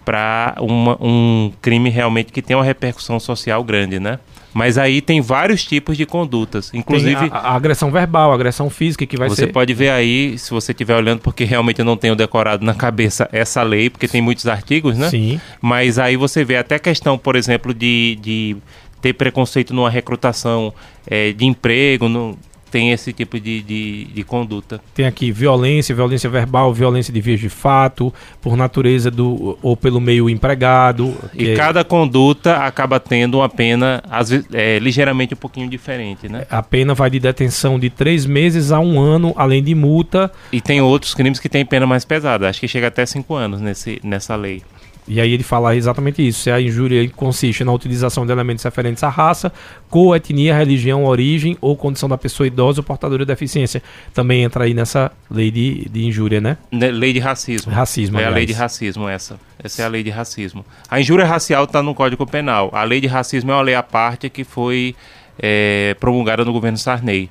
para um crime realmente que tem uma repercussão social grande, né? Mas aí tem vários tipos de condutas, inclusive a, a, agressão verbal, a agressão física que vai você ser. Você pode ver aí, se você estiver olhando, porque realmente eu não tenho decorado na cabeça essa lei, porque tem muitos artigos, né? Sim. Mas aí você vê até questão, por exemplo, de, de ter preconceito numa recrutação é, de emprego, no, tem esse tipo de, de, de, conduta. Tem aqui violência, violência verbal, violência de vias de fato, por natureza do ou pelo meio empregado. E é... cada conduta acaba tendo uma pena, às é, ligeiramente um pouquinho diferente, né? A pena vai de detenção de três meses a um ano, além de multa. E tem outros crimes que têm pena mais pesada, acho que chega até cinco anos nesse, nessa lei. E aí ele fala exatamente isso: se a injúria consiste na utilização de elementos referentes à raça, cor, etnia, religião, origem ou condição da pessoa idosa ou portadora de deficiência. Também entra aí nessa lei de, de injúria, né? Lei de racismo. Racismo, É aliás. a lei de racismo essa. Essa é a lei de racismo. A injúria racial está no Código Penal. A lei de racismo é uma lei à parte que foi é, promulgada no governo Sarney.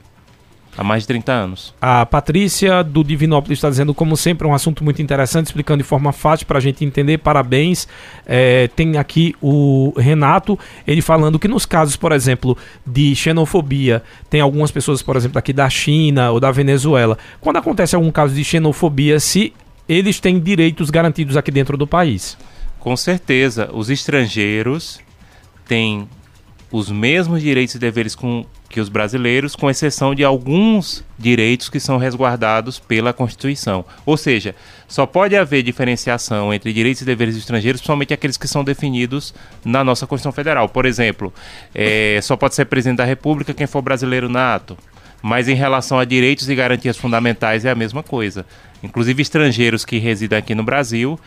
Há mais de 30 anos. A Patrícia do Divinópolis está dizendo, como sempre, um assunto muito interessante, explicando de forma fácil para a gente entender. Parabéns. É, tem aqui o Renato, ele falando que nos casos, por exemplo, de xenofobia, tem algumas pessoas, por exemplo, aqui da China ou da Venezuela. Quando acontece algum caso de xenofobia, se eles têm direitos garantidos aqui dentro do país. Com certeza, os estrangeiros têm os mesmos direitos e deveres com que os brasileiros, com exceção de alguns direitos que são resguardados pela Constituição. Ou seja, só pode haver diferenciação entre direitos e deveres estrangeiros, somente aqueles que são definidos na nossa Constituição Federal. Por exemplo, é, só pode ser presidente da República quem for brasileiro nato. Mas em relação a direitos e garantias fundamentais é a mesma coisa. Inclusive estrangeiros que residem aqui no Brasil,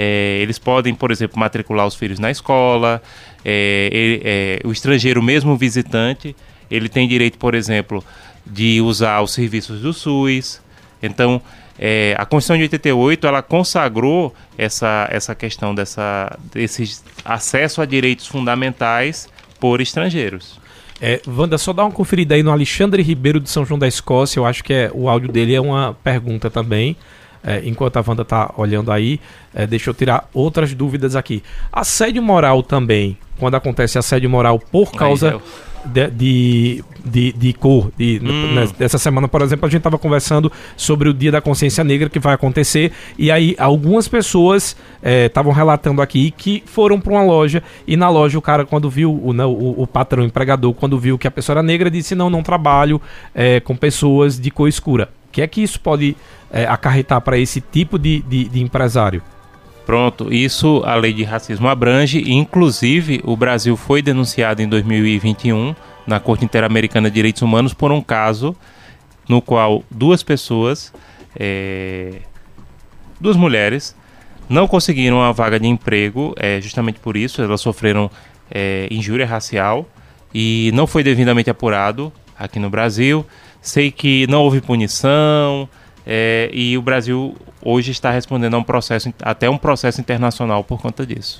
é, eles podem, por exemplo, matricular os filhos na escola. É, é, o estrangeiro, mesmo visitante, ele tem direito, por exemplo, de usar os serviços do SUS. Então, é, a Constituição de 88 ela consagrou essa, essa questão dessa, desse acesso a direitos fundamentais por estrangeiros. É, Wanda, só dá uma conferida aí no Alexandre Ribeiro de São João da Escócia. Eu acho que é, o áudio dele é uma pergunta também. É, enquanto a Wanda está olhando aí, é, deixa eu tirar outras dúvidas aqui. Assédio moral também, quando acontece assédio moral por causa. Aí, de, de, de, de cor. De, hum. Nessa semana, por exemplo, a gente estava conversando sobre o Dia da Consciência Negra que vai acontecer. E aí, algumas pessoas estavam é, relatando aqui que foram para uma loja e na loja o cara, quando viu, o, né, o, o, patrão, o empregador, quando viu que a pessoa era negra, disse: Não, não trabalho é, com pessoas de cor escura. O que é que isso pode é, acarretar para esse tipo de, de, de empresário? Pronto, isso a lei de racismo abrange, inclusive o Brasil foi denunciado em 2021 na Corte Interamericana de Direitos Humanos por um caso no qual duas pessoas é, duas mulheres não conseguiram uma vaga de emprego, é, justamente por isso, elas sofreram é, injúria racial e não foi devidamente apurado aqui no Brasil. Sei que não houve punição é, e o Brasil hoje está respondendo a um processo, até um processo internacional por conta disso.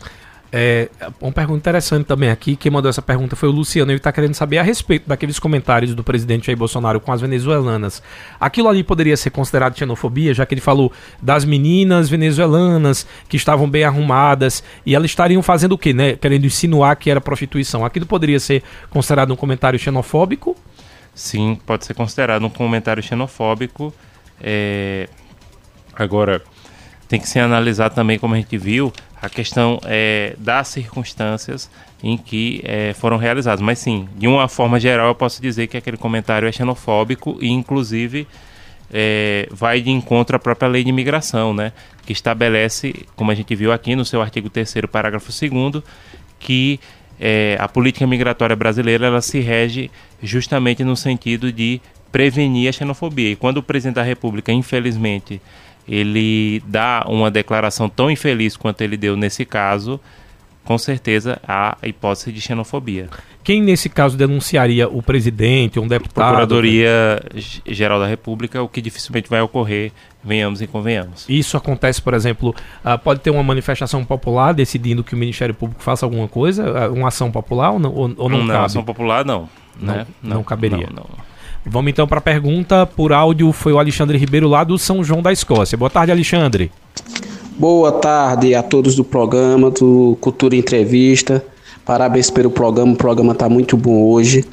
É, uma pergunta interessante também aqui, quem mandou essa pergunta foi o Luciano, ele está querendo saber a respeito daqueles comentários do presidente Jair Bolsonaro com as venezuelanas. Aquilo ali poderia ser considerado xenofobia, já que ele falou das meninas venezuelanas que estavam bem arrumadas e elas estariam fazendo o quê, né? Querendo insinuar que era prostituição. Aquilo poderia ser considerado um comentário xenofóbico? Sim, pode ser considerado um comentário xenofóbico. É... Agora, tem que se analisar também, como a gente viu, a questão é, das circunstâncias em que é, foram realizados. Mas sim, de uma forma geral, eu posso dizer que aquele comentário é xenofóbico e, inclusive, é, vai de encontro à própria lei de imigração, né? Que estabelece, como a gente viu aqui no seu artigo 3 parágrafo 2 que é, a política migratória brasileira ela se rege justamente no sentido de prevenir a xenofobia. E quando o presidente da República, infelizmente, ele dá uma declaração tão infeliz quanto ele deu nesse caso, com certeza há a hipótese de xenofobia. Quem nesse caso denunciaria o presidente, um deputado? Procuradoria Geral da República, o que dificilmente vai ocorrer, venhamos e convenhamos. Isso acontece, por exemplo, uh, pode ter uma manifestação popular decidindo que o Ministério Público faça alguma coisa, uh, uma ação popular ou não, ou, não, não cabe? ação popular não. Não, né? não, não caberia. Não, não. Vamos então para a pergunta por áudio. Foi o Alexandre Ribeiro lá do São João da Escócia. Boa tarde, Alexandre. Boa tarde a todos do programa, do Cultura Entrevista. Parabéns pelo programa, o programa está muito bom hoje.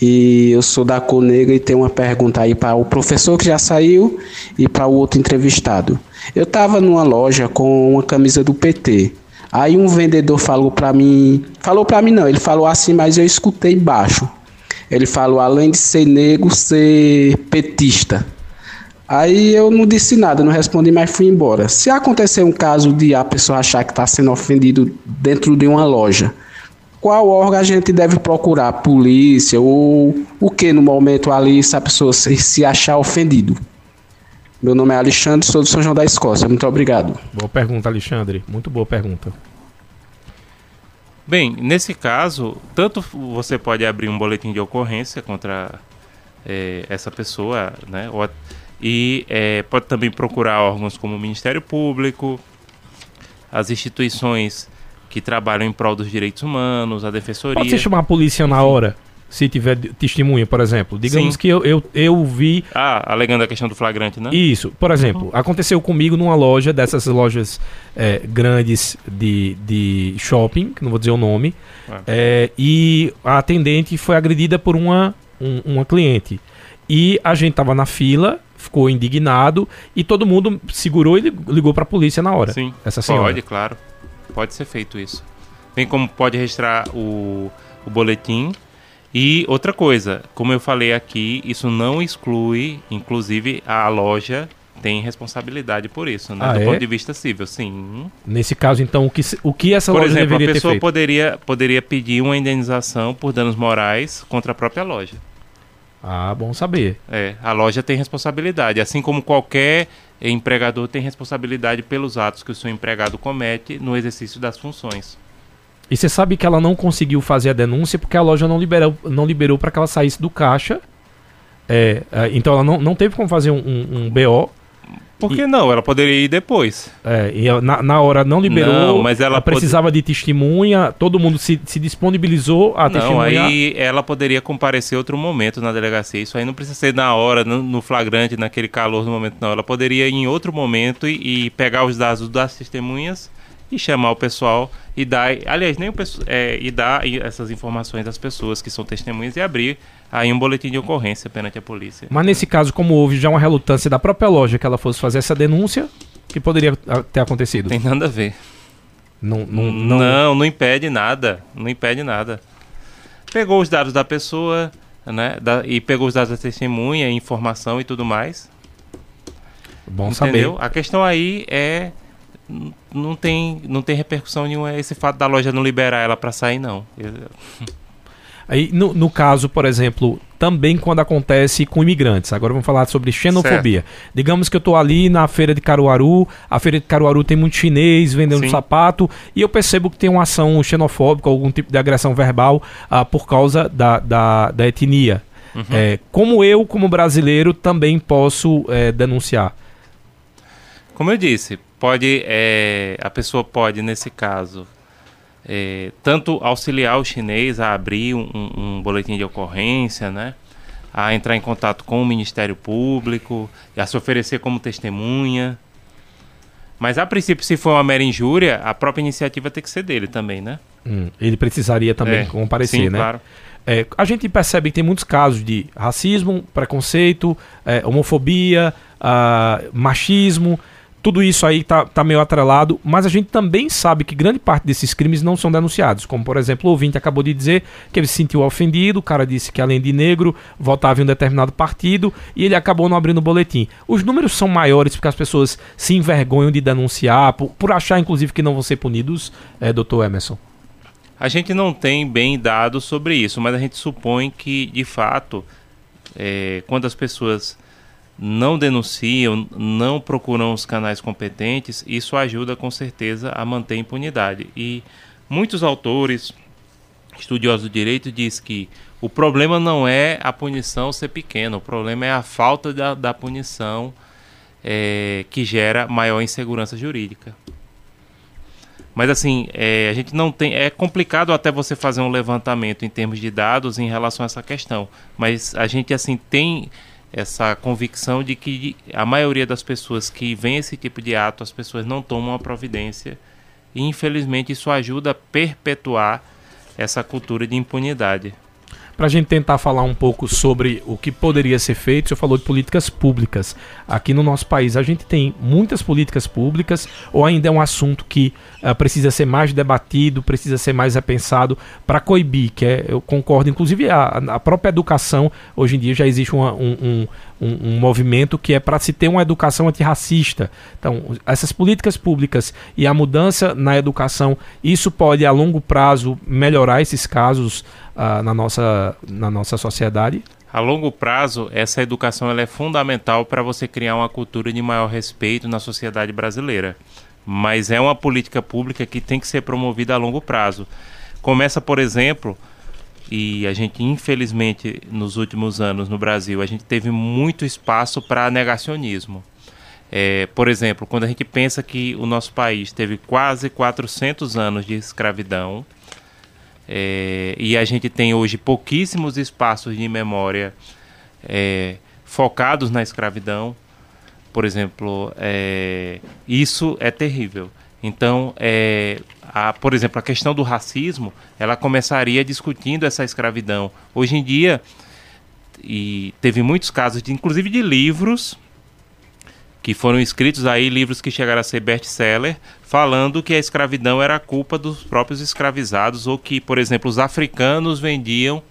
E eu sou da Cor Negra e tenho uma pergunta aí para o professor que já saiu e para o outro entrevistado. Eu estava numa loja com uma camisa do PT. Aí um vendedor falou para mim, falou para mim não, ele falou assim, mas eu escutei baixo. Ele falou, além de ser negro, ser petista. Aí eu não disse nada, não respondi, mas fui embora. Se acontecer um caso de a pessoa achar que está sendo ofendido dentro de uma loja, qual órgão a gente deve procurar? Polícia ou o que no momento ali se a pessoa se, se achar ofendido? Meu nome é Alexandre, sou do São João da Escócia. Muito obrigado. Boa pergunta, Alexandre. Muito boa pergunta. Bem, nesse caso, tanto você pode abrir um boletim de ocorrência contra é, essa pessoa, né? Ou, e é, pode também procurar órgãos como o Ministério Público, as instituições que trabalham em prol dos direitos humanos, a Defensoria. Pode você chamar a polícia na hora? Se tiver testemunha, por exemplo. Digamos Sim. que eu, eu, eu vi. Ah, alegando a questão do flagrante, né? Isso. Por exemplo, uhum. aconteceu comigo numa loja, dessas lojas é, grandes de, de shopping, que não vou dizer o nome, é. É, e a atendente foi agredida por uma, um, uma cliente. E a gente tava na fila, ficou indignado, e todo mundo segurou e ligou para a polícia na hora. Sim. Essa senhora. Pode, claro. Pode ser feito isso. Bem como pode registrar o, o boletim e outra coisa, como eu falei aqui, isso não exclui, inclusive a loja tem responsabilidade por isso, né? Ah, do é? ponto de vista civil, sim. Nesse caso, então, o que, o que essa por loja exemplo, deveria ter feito? a pessoa poderia poderia pedir uma indenização por danos morais contra a própria loja. Ah, bom saber. É, a loja tem responsabilidade, assim como qualquer empregador tem responsabilidade pelos atos que o seu empregado comete no exercício das funções. E você sabe que ela não conseguiu fazer a denúncia porque a loja não liberou, não liberou para que ela saísse do caixa. É, é, então ela não, não teve como fazer um, um, um BO. Por que e, não? Ela poderia ir depois. É, e na, na hora não liberou. Não, mas ela, ela precisava de testemunha, todo mundo se, se disponibilizou a não, aí ela poderia comparecer outro momento na delegacia. Isso aí não precisa ser na hora, no, no flagrante, naquele calor no momento, não. Ela poderia ir em outro momento e, e pegar os dados das testemunhas e chamar o pessoal e dar, aliás, nem o é, e dar essas informações às pessoas que são testemunhas e abrir aí um boletim de ocorrência perante a polícia. Mas nesse caso, como houve já uma relutância da própria loja que ela fosse fazer essa denúncia, que poderia ter acontecido? Tem nada a ver. Não, não, não... não, não impede nada. Não impede nada. Pegou os dados da pessoa, né? Da, e pegou os dados da testemunha, informação e tudo mais. Bom Entendeu? saber. A questão aí é não tem, não tem repercussão nenhuma esse fato da loja não liberar ela para sair, não. Aí, no, no caso, por exemplo, também quando acontece com imigrantes. Agora vamos falar sobre xenofobia. Certo. Digamos que eu estou ali na feira de Caruaru, a feira de Caruaru tem muito chinês vendendo Sim. sapato, e eu percebo que tem uma ação xenofóbica, algum tipo de agressão verbal uh, por causa da, da, da etnia. Uhum. É, como eu, como brasileiro, também posso é, denunciar? Como eu disse, pode é, a pessoa pode, nesse caso, é, tanto auxiliar o chinês a abrir um, um, boletim de ocorrência, né? a entrar em contato com o Ministério Público, a se oferecer como testemunha. Mas a princípio, se for uma mera injúria, a própria iniciativa tem que ser dele também, né? Hum, ele precisaria também é, comparecer, sim, né? Claro. É, a gente percebe que tem muitos casos de racismo, preconceito, é, homofobia, uh, machismo tudo isso aí tá, tá meio atrelado, mas a gente também sabe que grande parte desses crimes não são denunciados. Como, por exemplo, o ouvinte acabou de dizer que ele se sentiu ofendido, o cara disse que além de negro, votava em um determinado partido e ele acabou não abrindo o boletim. Os números são maiores porque as pessoas se envergonham de denunciar, por, por achar, inclusive, que não vão ser punidos, é, doutor Emerson. A gente não tem bem dados sobre isso, mas a gente supõe que, de fato, é, quando as pessoas não denunciam, não procuram os canais competentes, isso ajuda com certeza a manter a impunidade. E muitos autores, estudiosos do direito, diz que o problema não é a punição ser pequena, o problema é a falta da, da punição é, que gera maior insegurança jurídica. Mas assim, é, a gente não tem. É complicado até você fazer um levantamento em termos de dados em relação a essa questão. Mas a gente assim tem essa convicção de que a maioria das pessoas que vê esse tipo de ato, as pessoas não tomam a providência. E infelizmente isso ajuda a perpetuar essa cultura de impunidade para a gente tentar falar um pouco sobre o que poderia ser feito. Senhor falou de políticas públicas. Aqui no nosso país, a gente tem muitas políticas públicas, ou ainda é um assunto que uh, precisa ser mais debatido, precisa ser mais repensado para coibir, que é, eu concordo, inclusive a, a própria educação, hoje em dia já existe uma, um, um, um, um, movimento que é para se ter uma educação antirracista. Então, essas políticas públicas e a mudança na educação, isso pode a longo prazo melhorar esses casos uh, na, nossa, na nossa sociedade? A longo prazo, essa educação ela é fundamental para você criar uma cultura de maior respeito na sociedade brasileira. Mas é uma política pública que tem que ser promovida a longo prazo. Começa, por exemplo, e a gente infelizmente nos últimos anos no Brasil a gente teve muito espaço para negacionismo. É, por exemplo, quando a gente pensa que o nosso país teve quase 400 anos de escravidão é, e a gente tem hoje pouquíssimos espaços de memória é, focados na escravidão, por exemplo, é, isso é terrível. Então, é, a, por exemplo, a questão do racismo, ela começaria discutindo essa escravidão. Hoje em dia, e teve muitos casos, de, inclusive de livros que foram escritos aí, livros que chegaram a ser best-seller, falando que a escravidão era culpa dos próprios escravizados, ou que, por exemplo, os africanos vendiam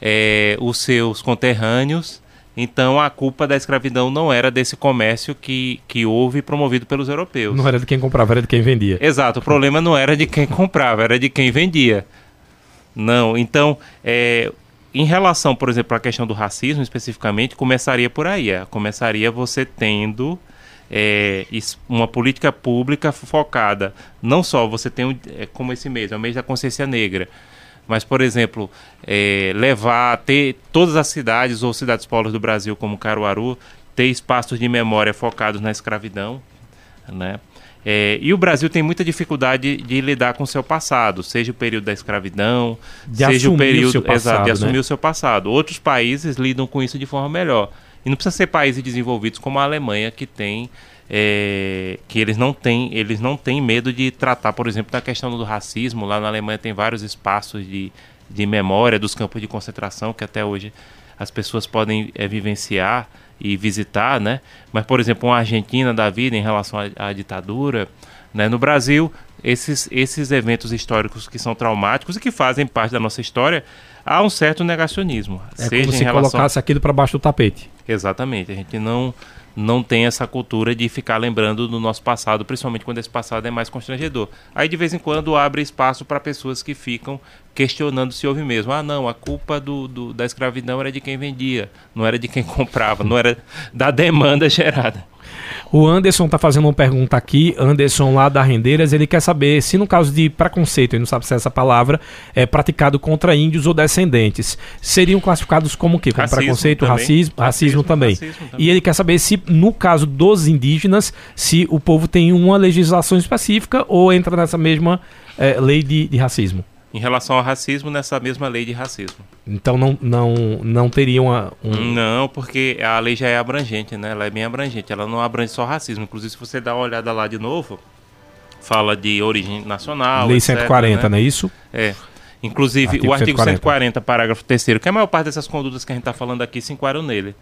é, os seus conterrâneos então a culpa da escravidão não era desse comércio que, que houve promovido pelos europeus. Não era de quem comprava, era de quem vendia. Exato, o problema não era de quem comprava, era de quem vendia. Não, então, é, em relação, por exemplo, à questão do racismo especificamente, começaria por aí. É, começaria você tendo é, uma política pública focada. Não só você tem, um, é, como esse mês, é o mês da consciência negra mas, por exemplo, é, levar, ter todas as cidades ou cidades polos do Brasil, como Caruaru, ter espaços de memória focados na escravidão, né? É, e o Brasil tem muita dificuldade de lidar com o seu passado, seja o período da escravidão, de seja o período o passado, exato, de assumir né? o seu passado. Outros países lidam com isso de forma melhor. E não precisa ser países desenvolvidos como a Alemanha, que tem é, que eles não têm eles não têm medo de tratar, por exemplo, da questão do racismo. Lá na Alemanha tem vários espaços de, de memória dos campos de concentração que até hoje as pessoas podem é, vivenciar e visitar, né? Mas, por exemplo, uma Argentina da vida em relação à, à ditadura, né? No Brasil, esses, esses eventos históricos que são traumáticos e que fazem parte da nossa história, há um certo negacionismo. É seja como se relação... colocasse aquilo para baixo do tapete. Exatamente. A gente não não tem essa cultura de ficar lembrando do nosso passado, principalmente quando esse passado é mais constrangedor. Aí de vez em quando abre espaço para pessoas que ficam questionando se houve mesmo. Ah, não, a culpa do, do, da escravidão era de quem vendia, não era de quem comprava, não era da demanda gerada. O Anderson está fazendo uma pergunta aqui, Anderson lá da Rendeiras, ele quer saber se no caso de preconceito, ele não sabe se é essa palavra, é praticado contra índios ou descendentes, seriam classificados como o quê? Como racismo preconceito, também. racismo, racismo, racismo, também. racismo também. E ele quer saber se no caso dos indígenas, se o povo tem uma legislação específica ou entra nessa mesma é, lei de, de racismo em relação ao racismo nessa mesma lei de racismo. Então não, não, não teria uma, um... Não, porque a lei já é abrangente, né? Ela é bem abrangente, ela não abrange só racismo. Inclusive, se você dá uma olhada lá de novo, fala de origem nacional. Lei etc, 140, né? não é isso? É. Inclusive, artigo o artigo 140. 140, parágrafo 3 que a maior parte dessas condutas que a gente está falando aqui se enquadram nele.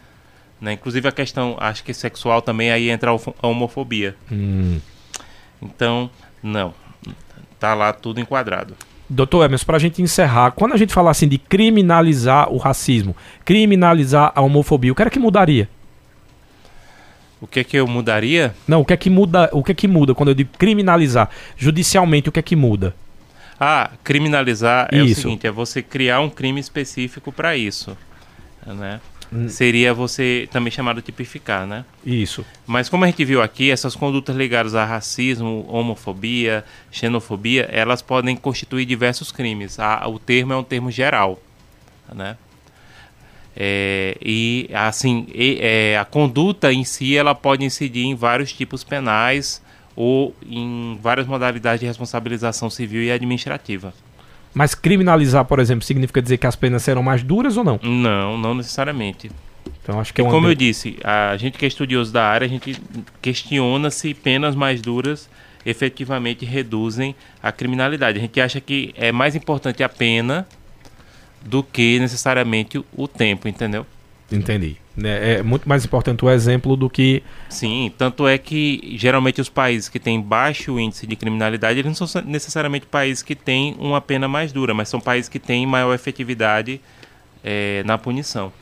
Né? Inclusive a questão, acho que sexual também, aí entra a homofobia. Hum. Então, não. Tá lá tudo enquadrado. Doutor Emerson, para a gente encerrar, quando a gente fala assim de criminalizar o racismo, criminalizar a homofobia, o que era que mudaria? O que é que eu mudaria? Não, o que é que muda, o que é que muda quando eu digo criminalizar? Judicialmente, o que é que muda? Ah, criminalizar é isso. o seguinte, é você criar um crime específico para isso, né? Hum. seria você também chamado tipificar, né? Isso. Mas como a gente viu aqui, essas condutas ligadas a racismo, homofobia, xenofobia, elas podem constituir diversos crimes. A, o termo é um termo geral, né? É, e assim, e, é, a conduta em si ela pode incidir em vários tipos penais ou em várias modalidades de responsabilização civil e administrativa. Mas criminalizar, por exemplo, significa dizer que as penas serão mais duras ou não? Não, não necessariamente. Então acho que é uma... como eu disse, a gente que é estudioso da área, a gente questiona se penas mais duras efetivamente reduzem a criminalidade. A gente acha que é mais importante a pena do que necessariamente o tempo, entendeu? Entendi. É, é muito mais importante o exemplo do que. Sim, tanto é que geralmente os países que têm baixo índice de criminalidade, eles não são necessariamente países que têm uma pena mais dura, mas são países que têm maior efetividade é, na punição.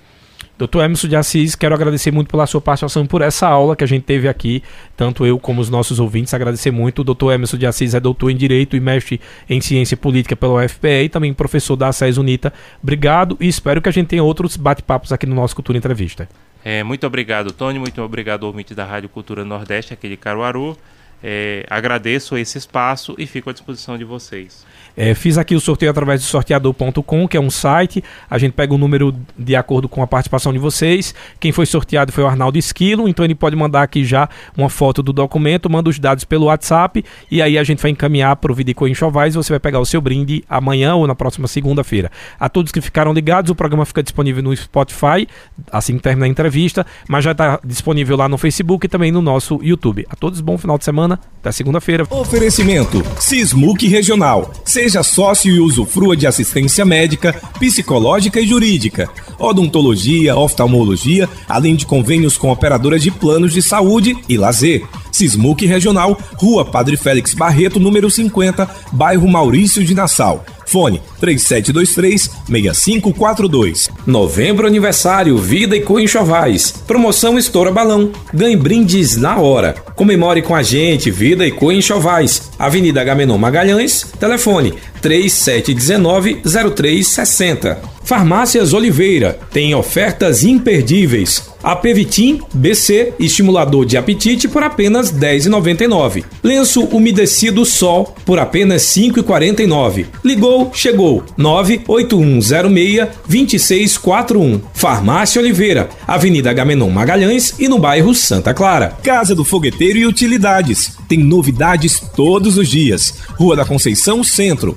Doutor Emerson de Assis, quero agradecer muito pela sua participação por essa aula que a gente teve aqui, tanto eu como os nossos ouvintes, agradecer muito. O doutor Emerson de Assis é doutor em Direito e mestre em Ciência Política pela UFPE e também professor da SES Unita. Obrigado e espero que a gente tenha outros bate-papos aqui no nosso Cultura Entrevista. É, muito obrigado, Tony, muito obrigado, ouvinte da Rádio Cultura Nordeste, aqui de Caruaru. É, agradeço esse espaço e fico à disposição de vocês. É, fiz aqui o sorteio através do sorteador.com, que é um site. A gente pega o número de acordo com a participação de vocês. Quem foi sorteado foi o Arnaldo Esquilo, então ele pode mandar aqui já uma foto do documento, manda os dados pelo WhatsApp e aí a gente vai encaminhar para o Vidico Enxovais e você vai pegar o seu brinde amanhã ou na próxima segunda-feira. A todos que ficaram ligados, o programa fica disponível no Spotify, assim que terminar a entrevista, mas já está disponível lá no Facebook e também no nosso YouTube. A todos, bom final de semana, até segunda-feira. Oferecimento: Sismuc Regional. Seja sócio e usufrua de assistência médica, psicológica e jurídica, odontologia, oftalmologia, além de convênios com operadoras de planos de saúde e lazer. Sismuc Regional, Rua Padre Félix Barreto, número 50, bairro Maurício de Nassau. Fone 3723-6542. Novembro aniversário Vida e Co Enxovais. Promoção Estoura Balão. Ganhe brindes na hora. Comemore com a gente Vida e Co Enxovais. Avenida Gamenon Magalhães. Telefone 3719-0360. Farmácias Oliveira tem ofertas imperdíveis. Apevitim BC, estimulador de apetite por apenas R$ 10,99. Lenço umedecido Sol por apenas R$ 5,49. Ligou, chegou. 98106-2641. Farmácia Oliveira, Avenida Gamenon Magalhães e no bairro Santa Clara. Casa do Fogueteiro e Utilidades. Tem novidades todos os dias. Rua da Conceição Centro.